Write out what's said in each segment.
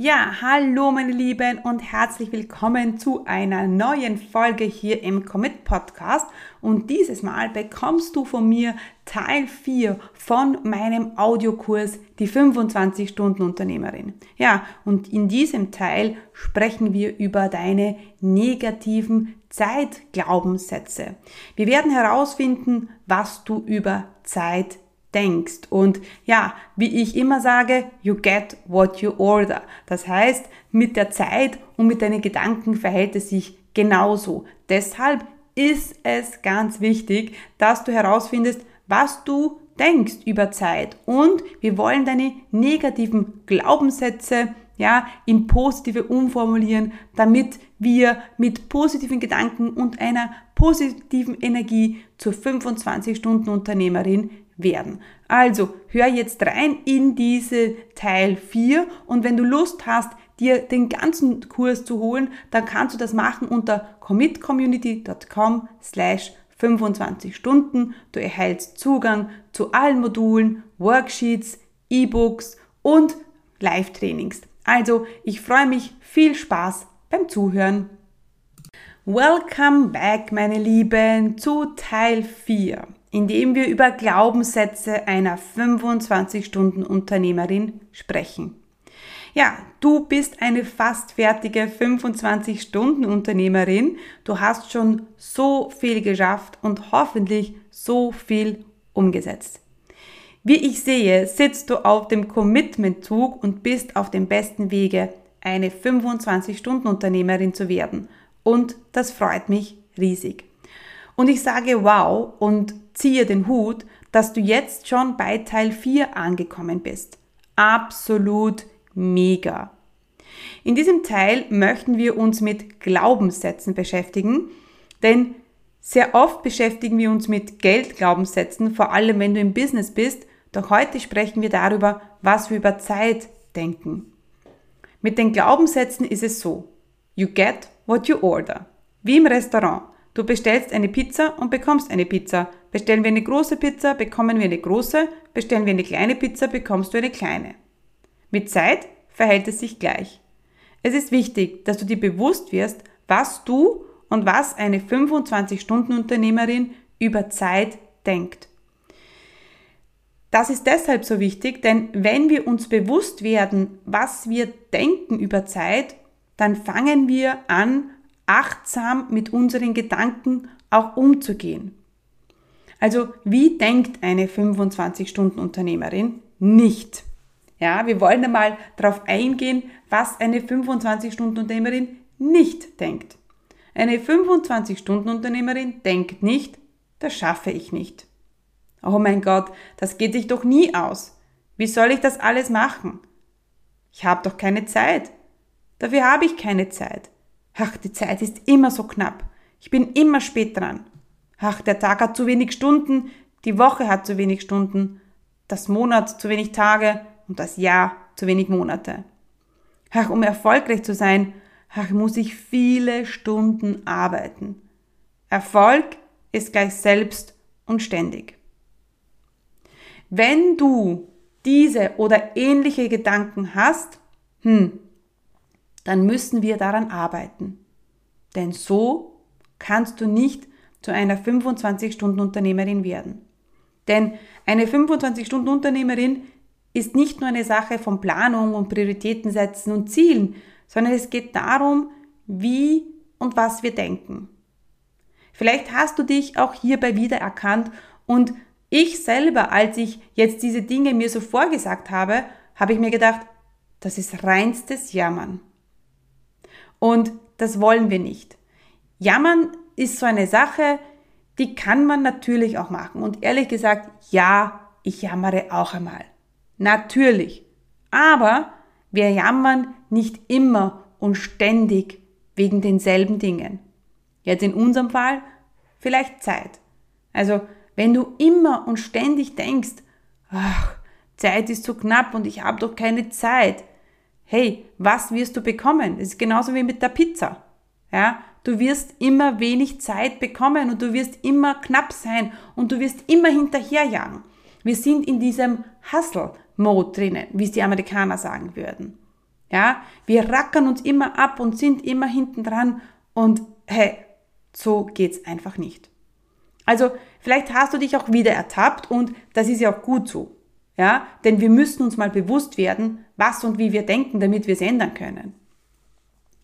Ja, hallo meine Lieben und herzlich willkommen zu einer neuen Folge hier im Commit Podcast. Und dieses Mal bekommst du von mir Teil 4 von meinem Audiokurs Die 25 Stunden Unternehmerin. Ja, und in diesem Teil sprechen wir über deine negativen Zeitglaubenssätze. Wir werden herausfinden, was du über Zeit denkst. Und ja, wie ich immer sage, you get what you order. Das heißt, mit der Zeit und mit deinen Gedanken verhält es sich genauso. Deshalb ist es ganz wichtig, dass du herausfindest, was du denkst über Zeit. Und wir wollen deine negativen Glaubenssätze ja, in positive umformulieren, damit wir mit positiven Gedanken und einer positiven Energie zur 25 Stunden Unternehmerin werden. Also hör jetzt rein in diese Teil 4 und wenn du Lust hast, dir den ganzen Kurs zu holen, dann kannst du das machen unter commitcommunity.com slash 25 Stunden. Du erhältst Zugang zu allen Modulen, Worksheets, E-Books und Live-Trainings. Also ich freue mich, viel Spaß beim Zuhören. Welcome back, meine Lieben, zu Teil 4 indem wir über Glaubenssätze einer 25-Stunden-Unternehmerin sprechen. Ja, du bist eine fast fertige 25-Stunden-Unternehmerin. Du hast schon so viel geschafft und hoffentlich so viel umgesetzt. Wie ich sehe, sitzt du auf dem Commitment-Zug und bist auf dem besten Wege, eine 25-Stunden-Unternehmerin zu werden. Und das freut mich riesig. Und ich sage wow und ziehe den Hut, dass du jetzt schon bei Teil 4 angekommen bist. Absolut mega. In diesem Teil möchten wir uns mit Glaubenssätzen beschäftigen, denn sehr oft beschäftigen wir uns mit Geldglaubenssätzen, vor allem wenn du im Business bist, doch heute sprechen wir darüber, was wir über Zeit denken. Mit den Glaubenssätzen ist es so, you get what you order. Wie im Restaurant. Du bestellst eine Pizza und bekommst eine Pizza. Bestellen wir eine große Pizza, bekommen wir eine große. Bestellen wir eine kleine Pizza, bekommst du eine kleine. Mit Zeit verhält es sich gleich. Es ist wichtig, dass du dir bewusst wirst, was du und was eine 25-Stunden-Unternehmerin über Zeit denkt. Das ist deshalb so wichtig, denn wenn wir uns bewusst werden, was wir denken über Zeit, dann fangen wir an, achtsam mit unseren Gedanken auch umzugehen. Also wie denkt eine 25-Stunden-Unternehmerin? Nicht. Ja, wir wollen einmal darauf eingehen, was eine 25-Stunden-Unternehmerin nicht denkt. Eine 25-Stunden-Unternehmerin denkt nicht, das schaffe ich nicht. Oh mein Gott, das geht sich doch nie aus. Wie soll ich das alles machen? Ich habe doch keine Zeit. Dafür habe ich keine Zeit. Ach, die Zeit ist immer so knapp. Ich bin immer spät dran. Ach, der Tag hat zu wenig Stunden, die Woche hat zu wenig Stunden, das Monat zu wenig Tage und das Jahr zu wenig Monate. Ach, um erfolgreich zu sein, ach, muss ich viele Stunden arbeiten. Erfolg ist gleich selbst und ständig. Wenn du diese oder ähnliche Gedanken hast, hm, dann müssen wir daran arbeiten. Denn so kannst du nicht zu einer 25-Stunden-Unternehmerin werden. Denn eine 25-Stunden-Unternehmerin ist nicht nur eine Sache von Planung und Prioritäten setzen und Zielen, sondern es geht darum, wie und was wir denken. Vielleicht hast du dich auch hierbei wiedererkannt und ich selber, als ich jetzt diese Dinge mir so vorgesagt habe, habe ich mir gedacht, das ist reinstes Jammern. Und das wollen wir nicht. Jammern ist so eine Sache, die kann man natürlich auch machen. Und ehrlich gesagt, ja, ich jammere auch einmal. Natürlich. Aber wir jammern nicht immer und ständig wegen denselben Dingen. Jetzt in unserem Fall vielleicht Zeit. Also wenn du immer und ständig denkst, ach, Zeit ist zu knapp und ich habe doch keine Zeit, hey, was wirst du bekommen? Es ist genauso wie mit der Pizza. Ja, du wirst immer wenig Zeit bekommen und du wirst immer knapp sein und du wirst immer hinterherjagen. Wir sind in diesem Hustle-Mode drinnen, wie es die Amerikaner sagen würden. Ja, wir rackern uns immer ab und sind immer hinten dran und hey, so geht's einfach nicht. Also, vielleicht hast du dich auch wieder ertappt und das ist ja auch gut so. Ja, denn wir müssen uns mal bewusst werden, was und wie wir denken, damit wir es ändern können.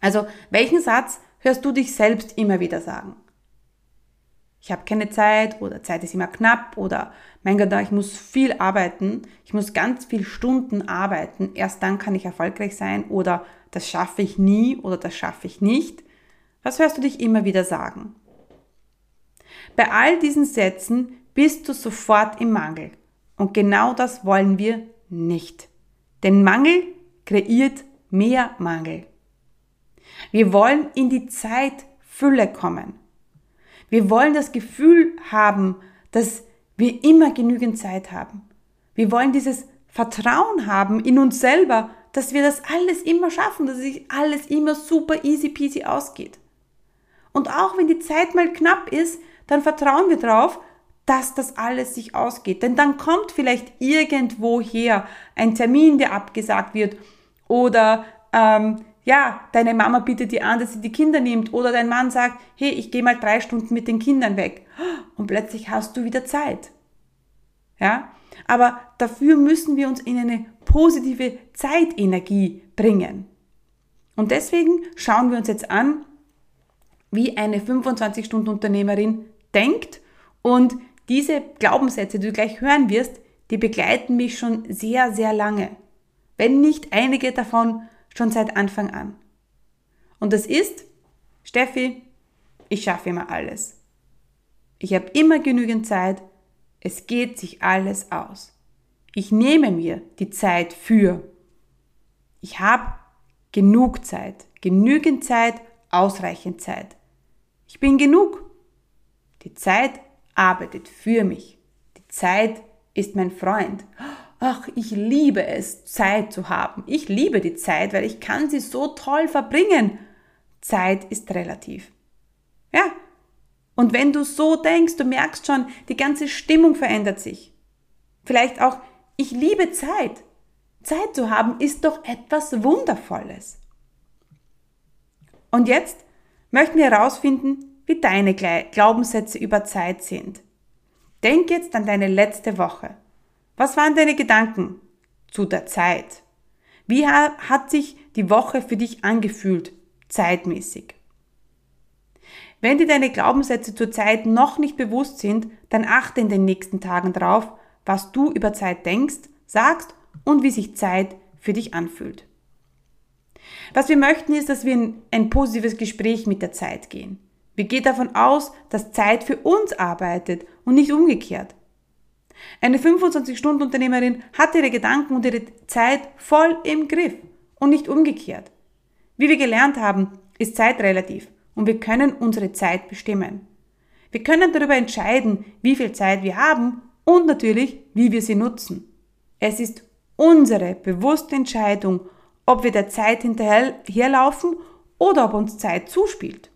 Also, welchen Satz hörst du dich selbst immer wieder sagen? Ich habe keine Zeit oder Zeit ist immer knapp oder mein Gott, ich muss viel arbeiten, ich muss ganz viel Stunden arbeiten, erst dann kann ich erfolgreich sein oder das schaffe ich nie oder das schaffe ich nicht. Was hörst du dich immer wieder sagen? Bei all diesen Sätzen bist du sofort im Mangel. Und genau das wollen wir nicht. Denn Mangel kreiert mehr Mangel. Wir wollen in die Zeitfülle kommen. Wir wollen das Gefühl haben, dass wir immer genügend Zeit haben. Wir wollen dieses Vertrauen haben in uns selber, dass wir das alles immer schaffen, dass sich alles immer super easy peasy ausgeht. Und auch wenn die Zeit mal knapp ist, dann vertrauen wir darauf, dass das alles sich ausgeht. Denn dann kommt vielleicht irgendwoher ein Termin, der abgesagt wird oder ähm, ja, deine Mama bittet dir an, dass sie die Kinder nimmt oder dein Mann sagt, hey, ich gehe mal drei Stunden mit den Kindern weg und plötzlich hast du wieder Zeit. Ja, aber dafür müssen wir uns in eine positive Zeitenergie bringen. Und deswegen schauen wir uns jetzt an, wie eine 25-Stunden-Unternehmerin denkt und diese Glaubenssätze, die du gleich hören wirst, die begleiten mich schon sehr, sehr lange. Wenn nicht einige davon schon seit Anfang an. Und das ist, Steffi, ich schaffe immer alles. Ich habe immer genügend Zeit. Es geht sich alles aus. Ich nehme mir die Zeit für. Ich habe genug Zeit, genügend Zeit, ausreichend Zeit. Ich bin genug. Die Zeit arbeitet für mich. Die Zeit ist mein Freund. Ach, ich liebe es, Zeit zu haben. Ich liebe die Zeit, weil ich kann sie so toll verbringen. Zeit ist relativ. Ja. Und wenn du so denkst, du merkst schon, die ganze Stimmung verändert sich. Vielleicht auch, ich liebe Zeit. Zeit zu haben ist doch etwas Wundervolles. Und jetzt möchten wir herausfinden, wie deine Glaubenssätze über Zeit sind. Denk jetzt an deine letzte Woche. Was waren deine Gedanken zu der Zeit? Wie hat sich die Woche für dich angefühlt, zeitmäßig? Wenn dir deine Glaubenssätze zur Zeit noch nicht bewusst sind, dann achte in den nächsten Tagen darauf, was du über Zeit denkst, sagst und wie sich Zeit für dich anfühlt. Was wir möchten ist, dass wir in ein positives Gespräch mit der Zeit gehen. Wir gehen davon aus, dass Zeit für uns arbeitet und nicht umgekehrt. Eine 25-Stunden-Unternehmerin hat ihre Gedanken und ihre Zeit voll im Griff und nicht umgekehrt. Wie wir gelernt haben, ist Zeit relativ und wir können unsere Zeit bestimmen. Wir können darüber entscheiden, wie viel Zeit wir haben und natürlich, wie wir sie nutzen. Es ist unsere bewusste Entscheidung, ob wir der Zeit hinterherlaufen oder ob uns Zeit zuspielt.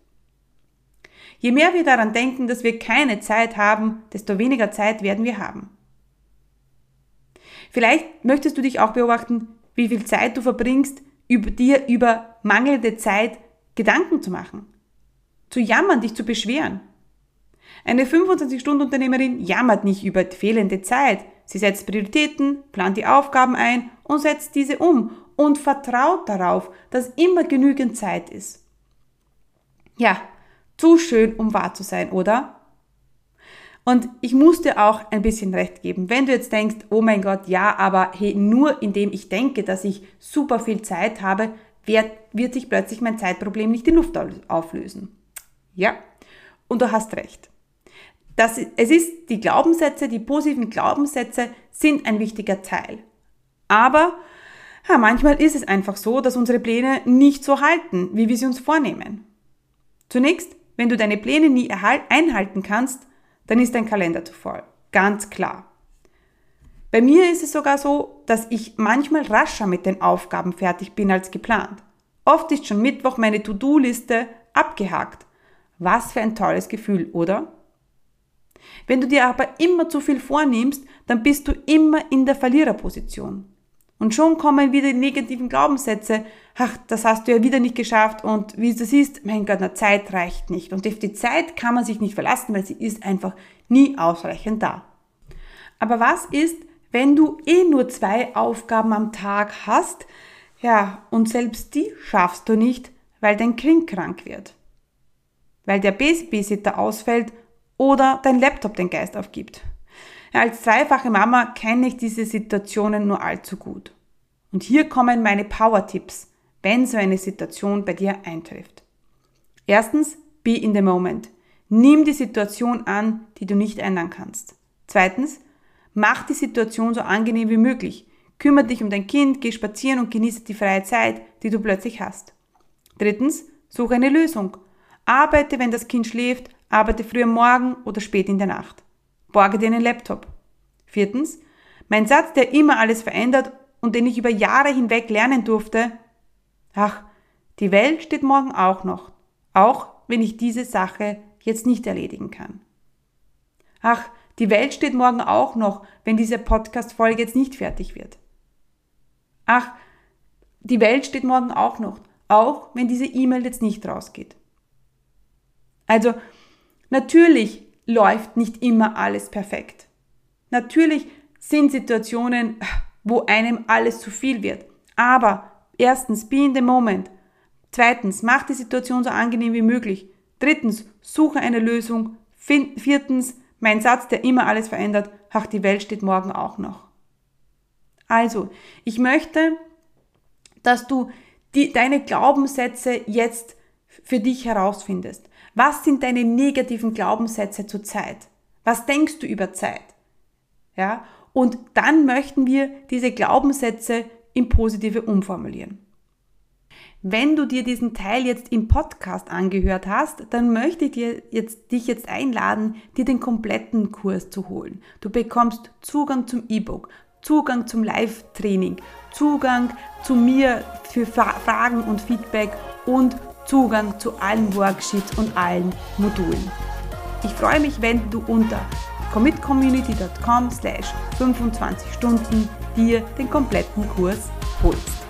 Je mehr wir daran denken, dass wir keine Zeit haben, desto weniger Zeit werden wir haben. Vielleicht möchtest du dich auch beobachten, wie viel Zeit du verbringst, über dir über mangelnde Zeit Gedanken zu machen. Zu jammern, dich zu beschweren. Eine 25-Stunden-Unternehmerin jammert nicht über fehlende Zeit. Sie setzt Prioritäten, plant die Aufgaben ein und setzt diese um und vertraut darauf, dass immer genügend Zeit ist. Ja, zu schön, um wahr zu sein, oder? Und ich muss dir auch ein bisschen recht geben. Wenn du jetzt denkst, oh mein Gott, ja, aber hey, nur indem ich denke, dass ich super viel Zeit habe, wird, wird sich plötzlich mein Zeitproblem nicht in Luft auflösen. Ja, und du hast recht. Das, es ist, die Glaubenssätze, die positiven Glaubenssätze sind ein wichtiger Teil. Aber ja, manchmal ist es einfach so, dass unsere Pläne nicht so halten, wie wir sie uns vornehmen. Zunächst wenn du deine Pläne nie einhalten kannst, dann ist dein Kalender zu voll. Ganz klar. Bei mir ist es sogar so, dass ich manchmal rascher mit den Aufgaben fertig bin als geplant. Oft ist schon Mittwoch meine To-Do-Liste abgehakt. Was für ein tolles Gefühl, oder? Wenn du dir aber immer zu viel vornimmst, dann bist du immer in der Verliererposition. Und schon kommen wieder die negativen Glaubenssätze. Ach, das hast du ja wieder nicht geschafft und wie du siehst, mein Gott, na, Zeit reicht nicht. Und auf die Zeit kann man sich nicht verlassen, weil sie ist einfach nie ausreichend da. Aber was ist, wenn du eh nur zwei Aufgaben am Tag hast, ja, und selbst die schaffst du nicht, weil dein Kind krank wird, weil der Babysitter ausfällt oder dein Laptop den Geist aufgibt. Als zweifache Mama kenne ich diese Situationen nur allzu gut. Und hier kommen meine Power-Tipps, wenn so eine Situation bei dir eintrifft. Erstens, be in the moment. Nimm die Situation an, die du nicht ändern kannst. Zweitens, mach die Situation so angenehm wie möglich. Kümmere dich um dein Kind, geh spazieren und genieße die freie Zeit, die du plötzlich hast. Drittens, suche eine Lösung. Arbeite, wenn das Kind schläft, arbeite früh am Morgen oder spät in der Nacht. Borge dir einen Laptop. Viertens, mein Satz, der immer alles verändert und den ich über Jahre hinweg lernen durfte, ach, die Welt steht morgen auch noch, auch wenn ich diese Sache jetzt nicht erledigen kann. Ach, die Welt steht morgen auch noch, wenn diese Podcast-Folge jetzt nicht fertig wird. Ach, die Welt steht morgen auch noch, auch wenn diese E-Mail jetzt nicht rausgeht. Also, natürlich läuft nicht immer alles perfekt. Natürlich sind Situationen, wo einem alles zu viel wird. Aber erstens, be in the moment. Zweitens, mach die Situation so angenehm wie möglich. Drittens, suche eine Lösung. Viertens, mein Satz, der immer alles verändert, ach, die Welt steht morgen auch noch. Also, ich möchte, dass du die, deine Glaubenssätze jetzt für dich herausfindest. Was sind deine negativen Glaubenssätze zur Zeit? Was denkst du über Zeit? Ja? Und dann möchten wir diese Glaubenssätze in positive umformulieren. Wenn du dir diesen Teil jetzt im Podcast angehört hast, dann möchte ich dir jetzt, dich jetzt einladen, dir den kompletten Kurs zu holen. Du bekommst Zugang zum E-Book, Zugang zum Live-Training, Zugang zu mir für Fragen und Feedback und Zugang zu allen Worksheets und allen Modulen. Ich freue mich, wenn du unter commitcommunity.com slash 25 Stunden dir den kompletten Kurs holst.